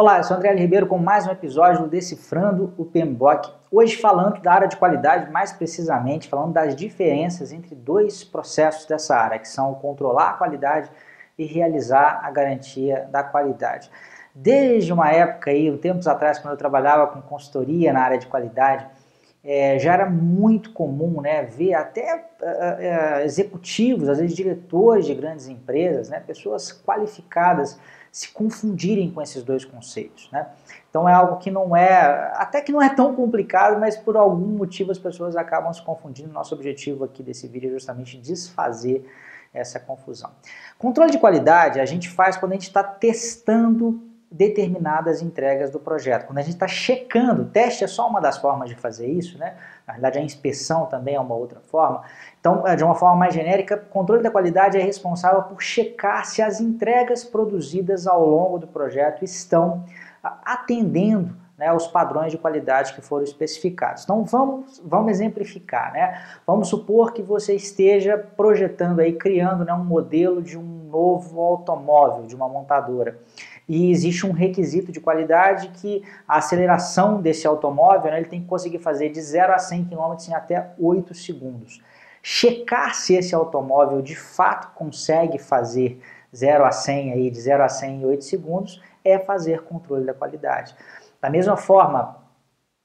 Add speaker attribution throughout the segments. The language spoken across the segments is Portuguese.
Speaker 1: Olá, eu sou André Ribeiro com mais um episódio do Decifrando o PMBOK. Hoje falando da área de qualidade, mais precisamente falando das diferenças entre dois processos dessa área, que são controlar a qualidade e realizar a garantia da qualidade. Desde uma época aí, um tempos atrás, quando eu trabalhava com consultoria na área de qualidade, é, já era muito comum né, ver até uh, uh, executivos, às vezes diretores de grandes empresas, né, pessoas qualificadas se confundirem com esses dois conceitos. Né? Então é algo que não é, até que não é tão complicado, mas por algum motivo as pessoas acabam se confundindo. Nosso objetivo aqui desse vídeo é justamente desfazer essa confusão. Controle de qualidade a gente faz quando a gente está testando determinadas entregas do projeto. Quando a gente está checando, teste é só uma das formas de fazer isso, né? Na verdade, a inspeção também é uma outra forma. Então, é, de uma forma mais genérica, o controle da qualidade é responsável por checar se as entregas produzidas ao longo do projeto estão atendendo né, os padrões de qualidade que foram especificados. Então vamos, vamos exemplificar, né? Vamos supor que você esteja projetando aí, criando né, um modelo de um novo automóvel, de uma montadora e existe um requisito de qualidade que a aceleração desse automóvel né, ele tem que conseguir fazer de 0 a 100 km em até 8 segundos. Checar se esse automóvel de fato consegue fazer 0 a 100 aí, de 0 a 100 em 8 segundos é fazer controle da qualidade. Da mesma forma,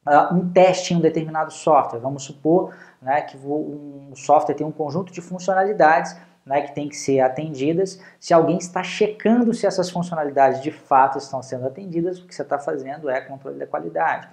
Speaker 1: uh, um teste em um determinado software, vamos supor né, que um software tem um conjunto de funcionalidades né, que tem que ser atendidas. Se alguém está checando se essas funcionalidades de fato estão sendo atendidas, o que você está fazendo é controle da qualidade.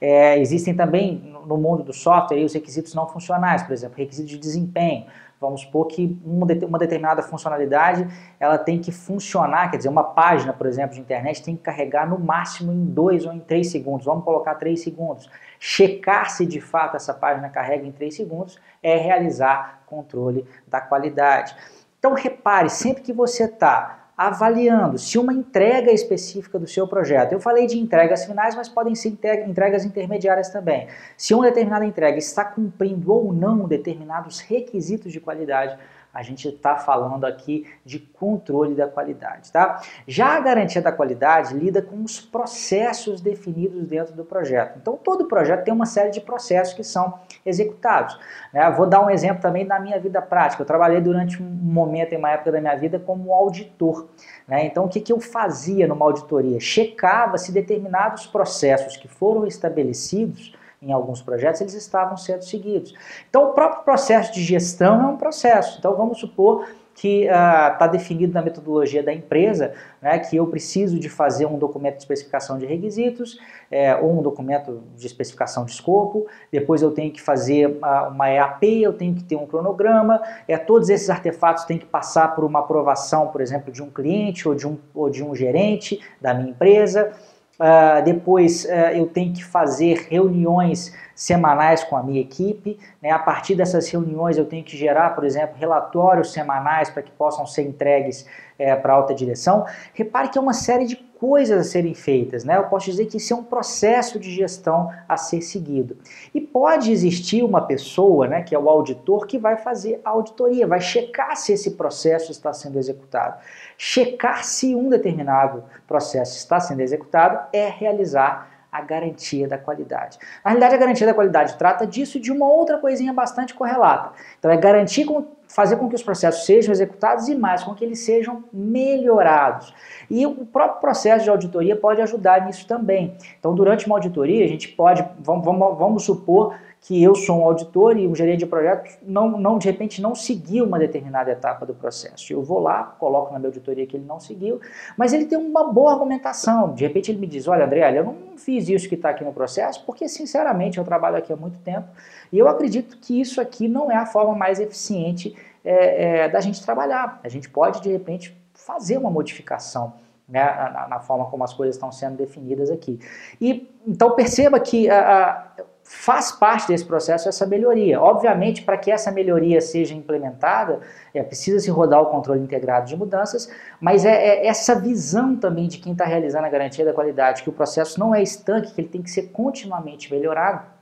Speaker 1: É, existem também no mundo do software os requisitos não funcionais, por exemplo, requisito de desempenho. Vamos supor que uma, determinada funcionalidade ela tem que funcionar, quer dizer, uma página, por exemplo, de internet tem que carregar no máximo em 2 ou em 3 segundos. Vamos colocar 3 segundos. Checar se de fato essa página carrega em 3 segundos é realizar controle da qualidade. Então repare, sempre que você está avaliando se uma entrega específica do seu projeto, eu falei de entregas finais, mas podem ser entregas intermediárias também. Se uma determinada entrega está cumprindo ou não determinados requisitos de qualidade, a gente está falando aqui de controle da qualidade, tá? Já a garantia da qualidade lida com os processos definidos dentro do projeto. Então, todo projeto tem uma série de processos que são executados. Né? Vou dar um exemplo também da minha vida prática. Eu trabalhei durante um momento, em uma época da minha vida, como auditor. Né? Então, o que, que eu fazia numa auditoria? Checava se determinados processos que foram estabelecidos em alguns projetos, eles estavam sendo seguidos. Então, o próprio processo de gestão é um processo. Então, vamos supor que está uh, definido na metodologia da empresa, né, que eu preciso de fazer um documento de especificação de requisitos, é, ou um documento de especificação de escopo, depois eu tenho que fazer uh, uma EAP, eu tenho que ter um cronograma, é, todos esses artefatos têm que passar por uma aprovação, por exemplo, de um cliente ou de um, ou de um gerente da minha empresa, Uh, depois uh, eu tenho que fazer reuniões semanais com a minha equipe. Né? A partir dessas reuniões eu tenho que gerar, por exemplo, relatórios semanais para que possam ser entregues é, para a alta direção. Repare que é uma série de coisas a serem feitas. Né? Eu posso dizer que isso é um processo de gestão a ser seguido. E pode existir uma pessoa, né, que é o auditor, que vai fazer a auditoria, vai checar se esse processo está sendo executado. Checar se um determinado processo está sendo executado é realizar a garantia da qualidade. Na realidade, a garantia da qualidade trata disso de uma outra coisinha bastante correlata. Então, é garantir com, fazer com que os processos sejam executados e mais, com que eles sejam melhorados. E o próprio processo de auditoria pode ajudar nisso também. Então, durante uma auditoria, a gente pode, vamos, vamos, vamos supor que eu sou um auditor e um gerente de projetos não, não de repente não seguiu uma determinada etapa do processo. Eu vou lá, coloco na minha auditoria que ele não seguiu, mas ele tem uma boa argumentação. De repente ele me diz, olha André, eu não fiz isso que está aqui no processo porque sinceramente eu trabalho aqui há muito tempo e eu acredito que isso aqui não é a forma mais eficiente é, é, da gente trabalhar. A gente pode de repente fazer uma modificação né, na, na, forma como as coisas estão sendo definidas aqui. E então perceba que a, a faz parte desse processo essa melhoria. Obviamente, para que essa melhoria seja implementada, é, precisa se rodar o controle integrado de mudanças, mas é, é essa visão também de quem está realizando a garantia da qualidade, que o processo não é estanque, que ele tem que ser continuamente melhorado,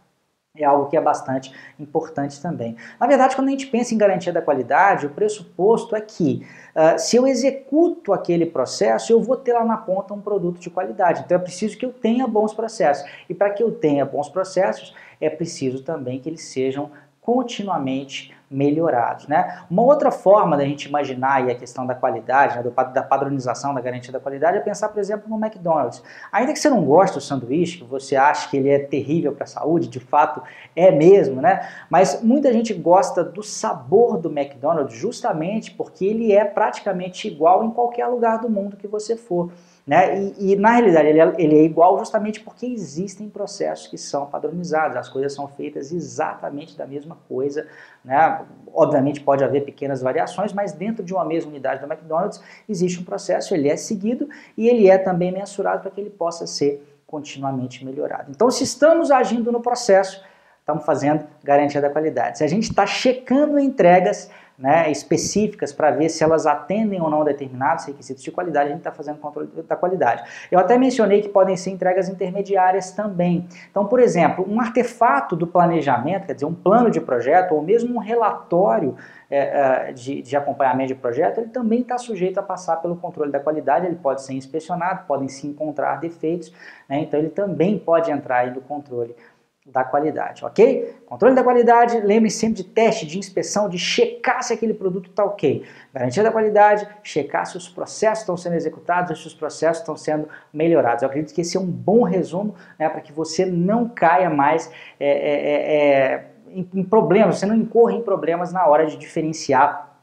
Speaker 1: é algo que é bastante importante também. Na verdade, quando a gente pensa em garantia da qualidade, o pressuposto é que uh, se eu executo aquele processo, eu vou ter lá na ponta um produto de qualidade. Então é preciso que eu tenha bons processos. E para que eu tenha bons processos, é preciso também que eles sejam continuamente melhorados. Né? Uma outra forma da gente imaginar a questão da qualidade, né, da padronização, da garantia da qualidade, é pensar, por exemplo, no McDonald's. Ainda que você não goste do sanduíche, que você acha que ele é terrível para a saúde, de fato é mesmo, né? mas muita gente gosta do sabor do McDonald's justamente porque ele é praticamente igual em qualquer lugar do mundo que você for. Né? E, e, na realidade ele é, ele é, igual justamente porque existem processos que são padronizados, as coisas são feitas exatamente da mesma coisa. Né? Obviamente pode haver pequenas variações, mas dentro de uma mesma unidade da McDonald's existe um processo, ele é seguido e ele é também mensurado para que ele possa ser continuamente melhorado. Então, se estamos agindo no processo, estamos fazendo garantia da qualidade. Se a gente está checando entregas, né, específicas para ver se elas atendem ou não determinados requisitos de qualidade, a gente está fazendo controle da qualidade. Eu até mencionei que podem ser entregas intermediárias também. Então, por exemplo, um artefato do planejamento, quer dizer, um plano de projeto ou mesmo um relatório é, é de, de, acompanhamento de projeto, ele também está sujeito a passar pelo controle da qualidade, ele pode ser inspecionado, podem se encontrar defeitos, né, então ele também pode entrar aí no controle da qualidade, ok? Controle da qualidade, lembre sempre de teste, de inspeção, de checar se aquele produto está ok. Garantia da qualidade, checar se os processos estão sendo executados, se os processos estão sendo melhorados. Eu acredito que esse é um bom resumo né, para que você não caia mais é, é, é, é, em, em problemas, você não incorra em problemas na hora de diferenciar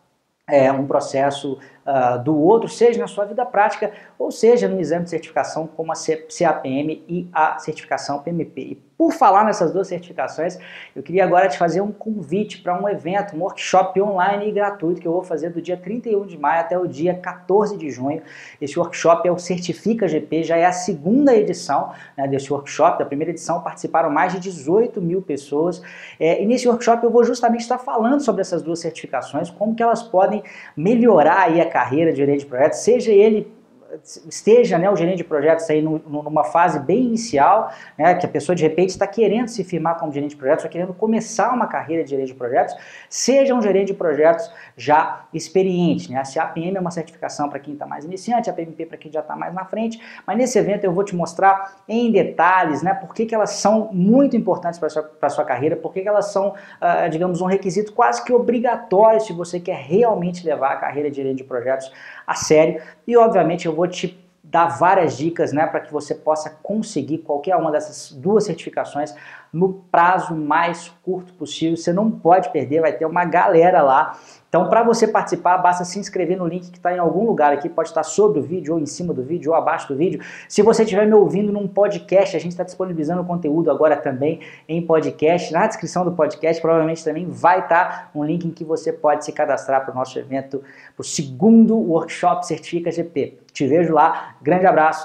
Speaker 1: é, um processo uh, do outro, seja na sua vida prática ou seja no exame de certificação como a CAPM e a certificação PMP. E por falar nessas duas certificações, eu queria agora te fazer um convite para um evento, um workshop online e gratuito que eu vou fazer do dia 31 de maio até o dia 14 de junho. Esse workshop é o Certifica GP, já é a segunda edição né, desse workshop. Da primeira edição participaram mais de 18 mil pessoas. É, e nesse workshop eu vou justamente estar falando sobre essas duas certificações, como que elas podem melhorar aí a carreira de gerente de projetos, seja ele esteja né, o gerente de projetos aí numa fase bem inicial, né, que a pessoa de repente está querendo se firmar como gerente de projetos, está querendo começar uma carreira de gerente de projetos, seja um gerente de projetos já experiente. Né? A CAPM é uma certificação para quem está mais iniciante, a PMP para quem já está mais na frente, mas nesse evento eu vou te mostrar em detalhes né, por que, que elas são muito importantes para a sua, sua carreira, por que, que elas são, uh, digamos, um requisito quase que obrigatório se você quer realmente levar a carreira de gerente de projetos a sério. E obviamente eu vou te dar várias dicas né, para que você possa conseguir qualquer uma dessas duas certificações no prazo mais curto possível. Você não pode perder, vai ter uma galera lá então, para você participar, basta se inscrever no link que está em algum lugar aqui, pode estar sobre o vídeo, ou em cima do vídeo, ou abaixo do vídeo. Se você estiver me ouvindo num podcast, a gente está disponibilizando conteúdo agora também em podcast. Na descrição do podcast, provavelmente também vai estar tá um link em que você pode se cadastrar para o nosso evento, para o segundo workshop Certifica GP. Te vejo lá, grande abraço.